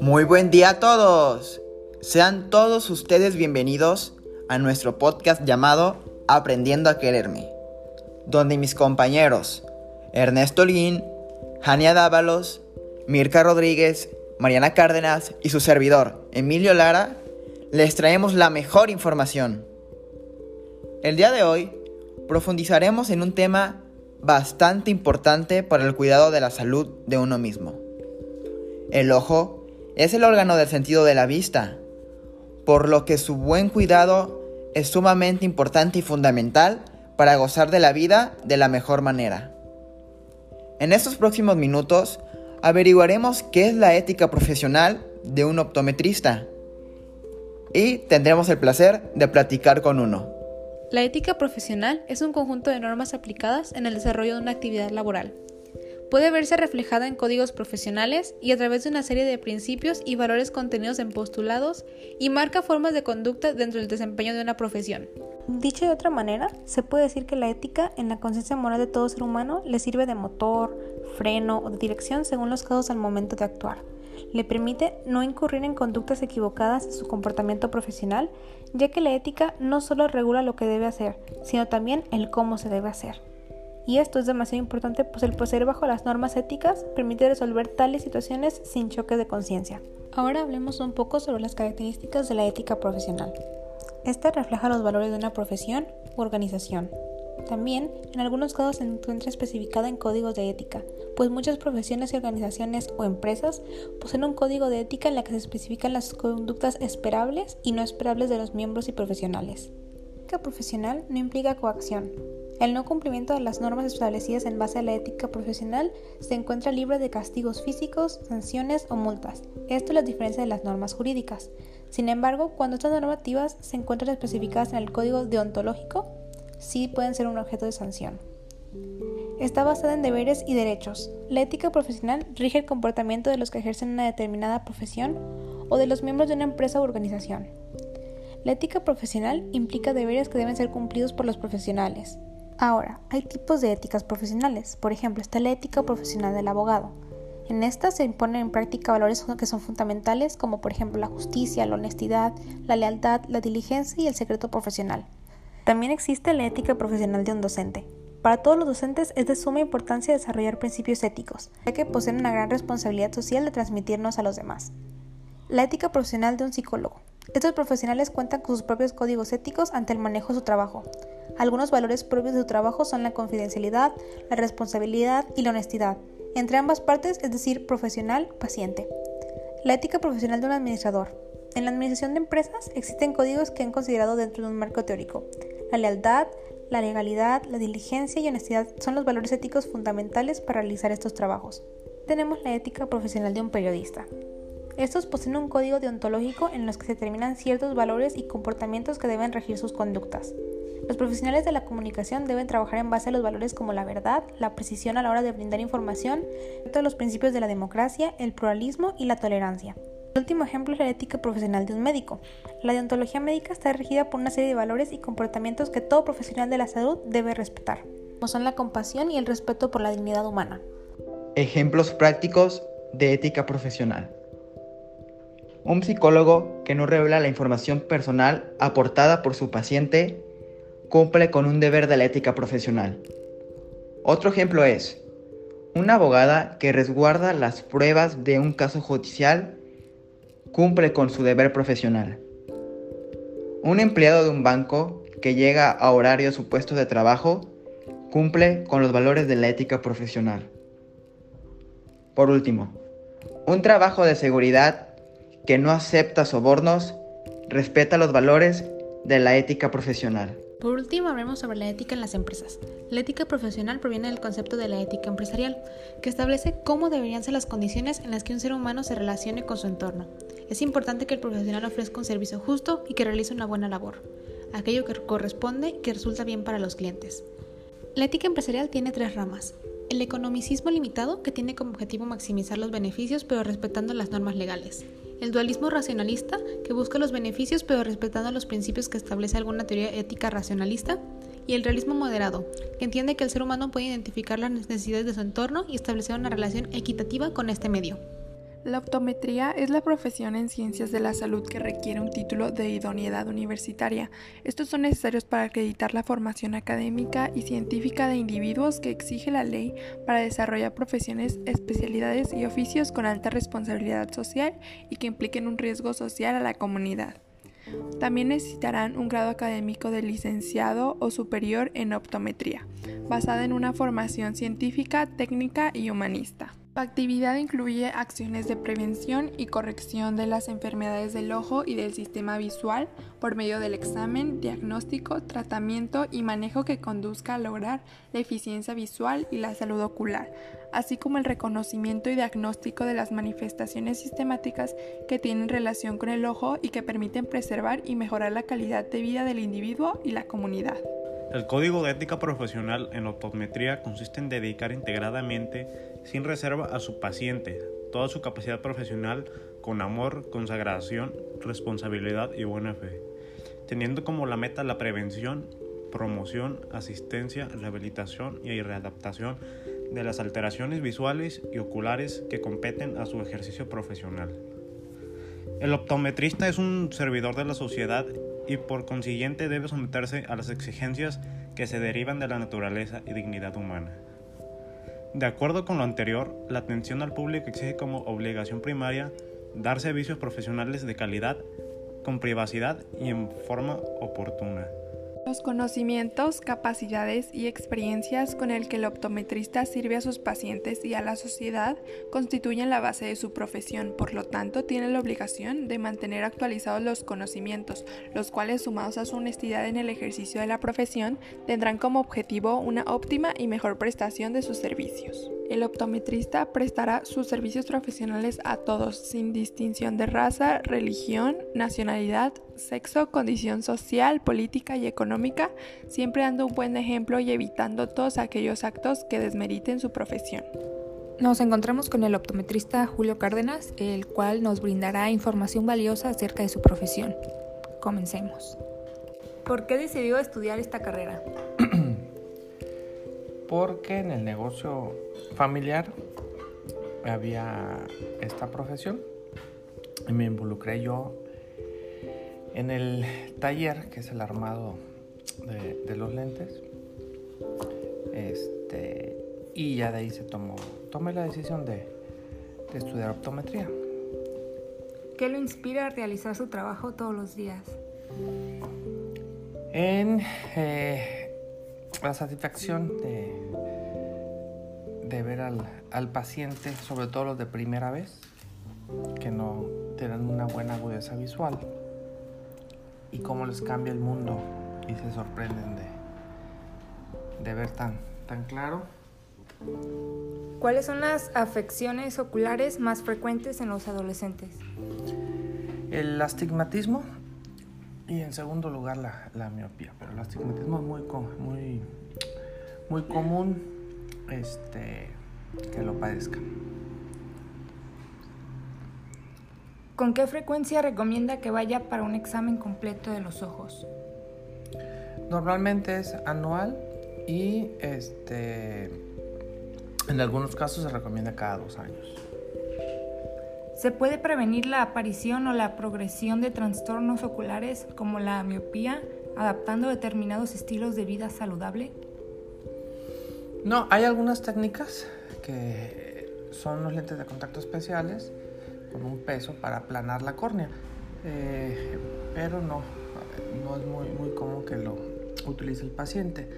Muy buen día a todos. Sean todos ustedes bienvenidos a nuestro podcast llamado Aprendiendo a Quererme, donde mis compañeros Ernesto Lin, Jania Dávalos, Mirka Rodríguez, Mariana Cárdenas y su servidor Emilio Lara les traemos la mejor información. El día de hoy profundizaremos en un tema bastante importante para el cuidado de la salud de uno mismo. El ojo es el órgano del sentido de la vista, por lo que su buen cuidado es sumamente importante y fundamental para gozar de la vida de la mejor manera. En estos próximos minutos averiguaremos qué es la ética profesional de un optometrista y tendremos el placer de platicar con uno. La ética profesional es un conjunto de normas aplicadas en el desarrollo de una actividad laboral. Puede verse reflejada en códigos profesionales y a través de una serie de principios y valores contenidos en postulados y marca formas de conducta dentro del desempeño de una profesión. Dicho de otra manera, se puede decir que la ética en la conciencia moral de todo ser humano le sirve de motor, freno o de dirección según los casos al momento de actuar le permite no incurrir en conductas equivocadas en su comportamiento profesional, ya que la ética no solo regula lo que debe hacer, sino también el cómo se debe hacer. Y esto es demasiado importante, pues el proceder bajo las normas éticas permite resolver tales situaciones sin choques de conciencia. Ahora hablemos un poco sobre las características de la ética profesional. Esta refleja los valores de una profesión u organización, también, en algunos casos se encuentra especificada en códigos de ética, pues muchas profesiones y organizaciones o empresas poseen un código de ética en la que se especifican las conductas esperables y no esperables de los miembros y profesionales. Ética profesional no implica coacción. El no cumplimiento de las normas establecidas en base a la ética profesional se encuentra libre de castigos físicos, sanciones o multas. Esto es la diferencia de las normas jurídicas. Sin embargo, cuando estas normativas se encuentran especificadas en el código deontológico, sí pueden ser un objeto de sanción. Está basada en deberes y derechos. La ética profesional rige el comportamiento de los que ejercen una determinada profesión o de los miembros de una empresa u organización. La ética profesional implica deberes que deben ser cumplidos por los profesionales. Ahora, hay tipos de éticas profesionales. Por ejemplo, está la ética profesional del abogado. En esta se imponen en práctica valores que son fundamentales como por ejemplo la justicia, la honestidad, la lealtad, la diligencia y el secreto profesional. También existe la ética profesional de un docente. Para todos los docentes es de suma importancia desarrollar principios éticos, ya que poseen una gran responsabilidad social de transmitirnos a los demás. La ética profesional de un psicólogo. Estos profesionales cuentan con sus propios códigos éticos ante el manejo de su trabajo. Algunos valores propios de su trabajo son la confidencialidad, la responsabilidad y la honestidad, entre ambas partes, es decir, profesional-paciente. La ética profesional de un administrador. En la administración de empresas existen códigos que han considerado dentro de un marco teórico. La lealtad, la legalidad, la diligencia y honestidad son los valores éticos fundamentales para realizar estos trabajos. Tenemos la ética profesional de un periodista. Estos poseen un código deontológico en los que se determinan ciertos valores y comportamientos que deben regir sus conductas. Los profesionales de la comunicación deben trabajar en base a los valores como la verdad, la precisión a la hora de brindar información, todos los principios de la democracia, el pluralismo y la tolerancia. El último ejemplo es la ética profesional de un médico. La deontología médica está regida por una serie de valores y comportamientos que todo profesional de la salud debe respetar, como son la compasión y el respeto por la dignidad humana. Ejemplos prácticos de ética profesional. Un psicólogo que no revela la información personal aportada por su paciente cumple con un deber de la ética profesional. Otro ejemplo es una abogada que resguarda las pruebas de un caso judicial cumple con su deber profesional. Un empleado de un banco que llega a horario a su puesto de trabajo cumple con los valores de la ética profesional. Por último, un trabajo de seguridad que no acepta sobornos respeta los valores de la ética profesional. Por último, hablemos sobre la ética en las empresas. La ética profesional proviene del concepto de la ética empresarial, que establece cómo deberían ser las condiciones en las que un ser humano se relacione con su entorno. Es importante que el profesional ofrezca un servicio justo y que realice una buena labor, aquello que corresponde y que resulta bien para los clientes. La ética empresarial tiene tres ramas. El economicismo limitado, que tiene como objetivo maximizar los beneficios pero respetando las normas legales el dualismo racionalista, que busca los beneficios pero respetando los principios que establece alguna teoría ética racionalista, y el realismo moderado, que entiende que el ser humano puede identificar las necesidades de su entorno y establecer una relación equitativa con este medio. La optometría es la profesión en ciencias de la salud que requiere un título de idoneidad universitaria. Estos son necesarios para acreditar la formación académica y científica de individuos que exige la ley para desarrollar profesiones, especialidades y oficios con alta responsabilidad social y que impliquen un riesgo social a la comunidad. También necesitarán un grado académico de licenciado o superior en optometría, basada en una formación científica, técnica y humanista. La actividad incluye acciones de prevención y corrección de las enfermedades del ojo y del sistema visual por medio del examen, diagnóstico, tratamiento y manejo que conduzca a lograr la eficiencia visual y la salud ocular, así como el reconocimiento y diagnóstico de las manifestaciones sistemáticas que tienen relación con el ojo y que permiten preservar y mejorar la calidad de vida del individuo y la comunidad. El código de ética profesional en optometría consiste en dedicar integradamente, sin reserva, a su paciente toda su capacidad profesional con amor, consagración, responsabilidad y buena fe, teniendo como la meta la prevención, promoción, asistencia, rehabilitación y readaptación de las alteraciones visuales y oculares que competen a su ejercicio profesional. El optometrista es un servidor de la sociedad y por consiguiente debe someterse a las exigencias que se derivan de la naturaleza y dignidad humana. De acuerdo con lo anterior, la atención al público exige como obligación primaria dar servicios profesionales de calidad, con privacidad y en forma oportuna. Los conocimientos, capacidades y experiencias con el que el optometrista sirve a sus pacientes y a la sociedad constituyen la base de su profesión, por lo tanto tiene la obligación de mantener actualizados los conocimientos, los cuales sumados a su honestidad en el ejercicio de la profesión tendrán como objetivo una óptima y mejor prestación de sus servicios. El optometrista prestará sus servicios profesionales a todos, sin distinción de raza, religión, nacionalidad, sexo, condición social, política y económica, siempre dando un buen ejemplo y evitando todos aquellos actos que desmeriten su profesión. Nos encontramos con el optometrista Julio Cárdenas, el cual nos brindará información valiosa acerca de su profesión. Comencemos. ¿Por qué decidió estudiar esta carrera? Porque en el negocio familiar había esta profesión y me involucré yo en el taller que es el armado de, los lentes este y ya de ahí se tomó tomé la decisión de, estudiar optometría ¿Qué lo inspira a realizar su trabajo todos los días? En eh, la satisfacción de, de ver al, al, paciente, sobre todo los de primera vez, que no tienen una buena agudeza visual, y cómo les cambia el mundo y se sorprenden de, de ver tan, tan claro. ¿Cuáles son las afecciones oculares más frecuentes en los adolescentes? El astigmatismo y en segundo lugar la, la miopía, pero el astigmatismo es muy, muy, muy común este, que lo padezcan. ¿Con qué frecuencia recomienda que vaya para un examen completo de los ojos? Normalmente es anual y este, en algunos casos se recomienda cada dos años. ¿Se puede prevenir la aparición o la progresión de trastornos oculares como la miopía adaptando determinados estilos de vida saludable? No, hay algunas técnicas que son los lentes de contacto especiales con un peso para aplanar la córnea, eh, pero no, no es muy, muy común que lo utilice el paciente.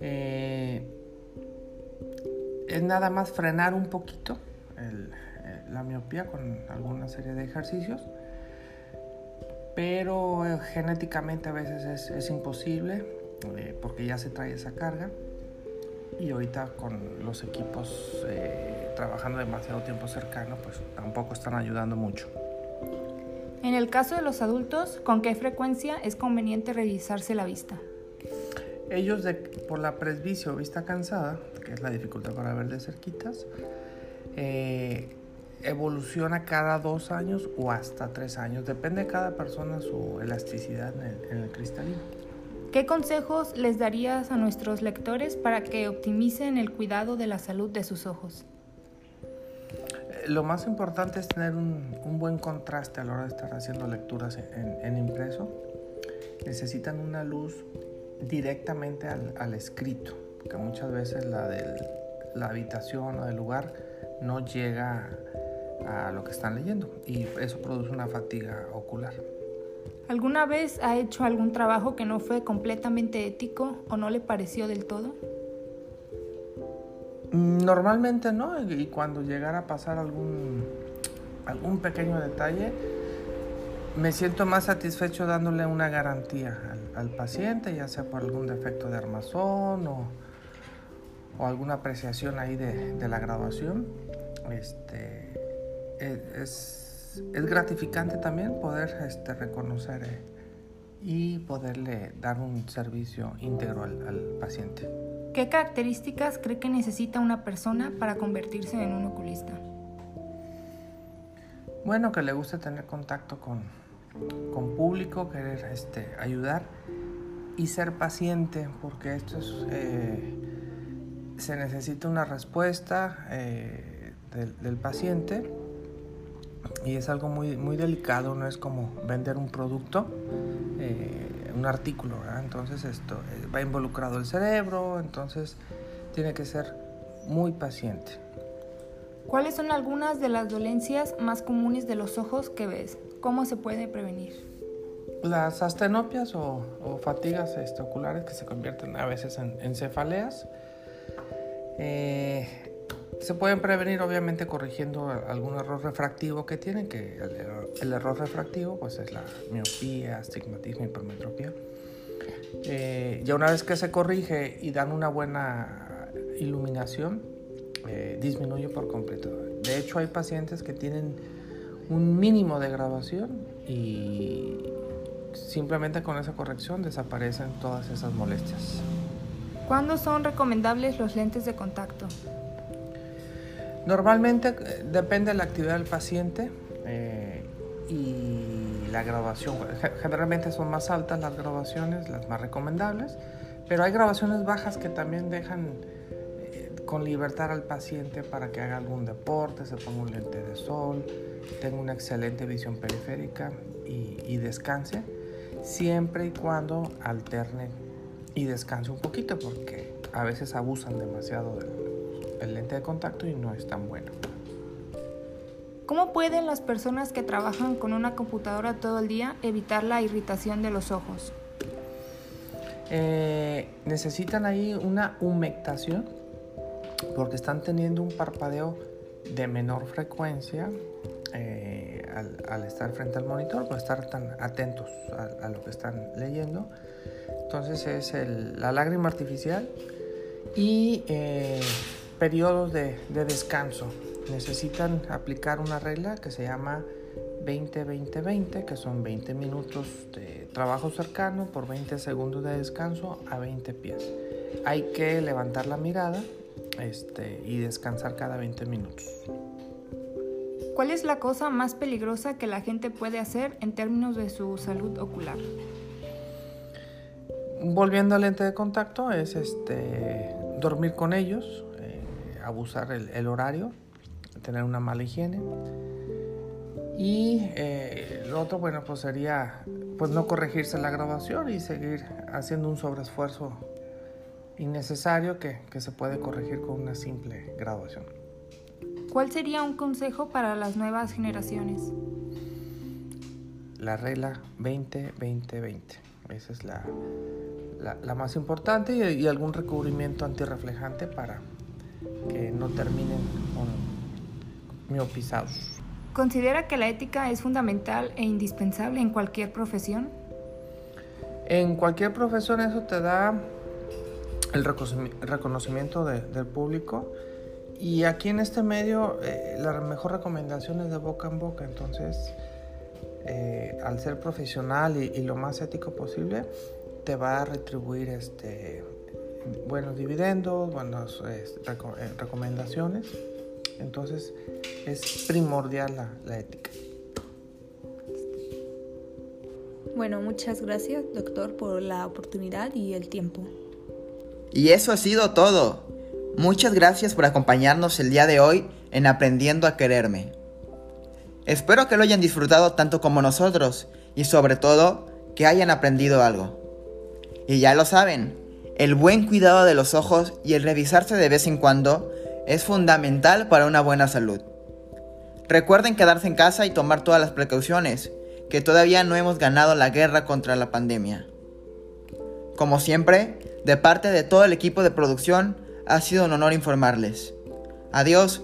Eh, es nada más frenar un poquito el, la miopía con alguna serie de ejercicios, pero eh, genéticamente a veces es, imposible eh, porque ya se trae esa carga y ahorita con los equipos eh, trabajando demasiado tiempo cercano, pues tampoco están ayudando mucho. En el caso de los adultos, ¿con qué frecuencia es conveniente revisarse la vista? Ellos de, por la presbicia o vista cansada, que es la dificultad para ver de cerquitas, eh, evoluciona cada dos años o hasta tres años. Depende de cada persona su elasticidad en el, cristalino. ¿Qué consejos les darías a nuestros lectores para que optimicen el cuidado de la salud de sus ojos? Lo más importante es tener un, buen contraste a la hora de estar haciendo lecturas en, impreso. Necesitan una luz directamente al, escrito, que muchas veces la de la habitación o del lugar no llega a lo que están leyendo y eso produce una fatiga ocular. ¿Alguna vez ha hecho algún trabajo que no fue completamente ético o no le pareció del todo? Normalmente no, y cuando llegara a pasar algún, algún pequeño detalle, me siento más satisfecho dándole una garantía al, paciente, ya sea por algún defecto de armazón o, o alguna apreciación ahí de, de la graduación. Este, es es, gratificante también poder este, reconocer eh, y poderle dar un servicio íntegro al, paciente. ¿Qué características cree que necesita una persona para convertirse en un oculista? Bueno, que le guste tener contacto con, con público, querer este, ayudar y ser paciente, porque esto es, eh, se necesita una respuesta eh, del, del paciente y es algo muy, muy delicado, no es como vender un producto, eh, un artículo, entonces esto eh, va involucrado el cerebro, entonces tiene que ser muy paciente. ¿Cuáles son algunas de las dolencias más comunes de los ojos que ves? ¿Cómo se puede prevenir? Las astenopias o, fatigas oculares que se convierten a veces en, cefaleas. Eh, se pueden prevenir obviamente corrigiendo algún error refractivo que tienen, que el, error refractivo pues es la miopía, astigmatismo, hipermetropía. Eh, ya una vez que se corrige y dan una buena iluminación, eh, disminuye por completo. De hecho hay pacientes que tienen un mínimo de graduación y simplemente con esa corrección desaparecen todas esas molestias. ¿Cuándo son recomendables los lentes de contacto? Normalmente eh, depende de la actividad del paciente eh, y la grabación. Generalmente son más altas las grabaciones, las más recomendables, pero hay grabaciones bajas que también dejan eh, con libertad al paciente para que haga algún deporte, se ponga un lente de sol, tenga una excelente visión periférica y, descanse, siempre y cuando alterne y descanse un poquito, porque a veces abusan demasiado del el lente de contacto y no es tan bueno. ¿Cómo pueden las personas que trabajan con una computadora todo el día evitar la irritación de los ojos? Eh, necesitan ahí una humectación porque están teniendo un parpadeo de menor frecuencia eh, al, estar frente al monitor, por estar tan atentos a, lo que están leyendo. Entonces es la lágrima artificial y eh, periodos de, descanso. Necesitan aplicar una regla que se llama 20-20-20, que son 20 minutos de trabajo cercano por 20 segundos de descanso a 20 pies. Hay que levantar la mirada este, y descansar cada 20 minutos. ¿Cuál es la cosa más peligrosa que la gente puede hacer en términos de su salud ocular? Volviendo al lente de contacto, es este, dormir con ellos, abusar el, horario, tener una mala higiene. Y eh, lo otro, bueno, pues sería pues no corregirse la grabación y seguir haciendo un sobreesfuerzo innecesario que, que se puede corregir con una simple graduación. ¿Cuál sería un consejo para las nuevas generaciones? La regla 20-20-20. Esa es la, la, más importante y, y, algún recubrimiento antirreflejante para que no terminen con miopizados. ¿Considera que la ética es fundamental e indispensable en cualquier profesión? En cualquier profesión eso te da el reconocimiento del público y aquí en este medio eh, la mejor recomendación es de boca en boca, entonces eh, al ser profesional y, y, lo más ético posible te va a retribuir este buenos dividendos, buenas eh, recomendaciones. Entonces es primordial la, la ética. Bueno, muchas gracias, doctor, por la oportunidad y el tiempo. Y eso ha sido todo. Muchas gracias por acompañarnos el día de hoy en Aprendiendo a Quererme. Espero que lo hayan disfrutado tanto como nosotros y sobre todo que hayan aprendido algo. Y ya lo saben, el buen cuidado de los ojos y el revisarse de vez en cuando es fundamental para una buena salud. Recuerden quedarse en casa y tomar todas las precauciones, que todavía no hemos ganado la guerra contra la pandemia. Como siempre, de parte de todo el equipo de producción, ha sido un honor informarles. Adiós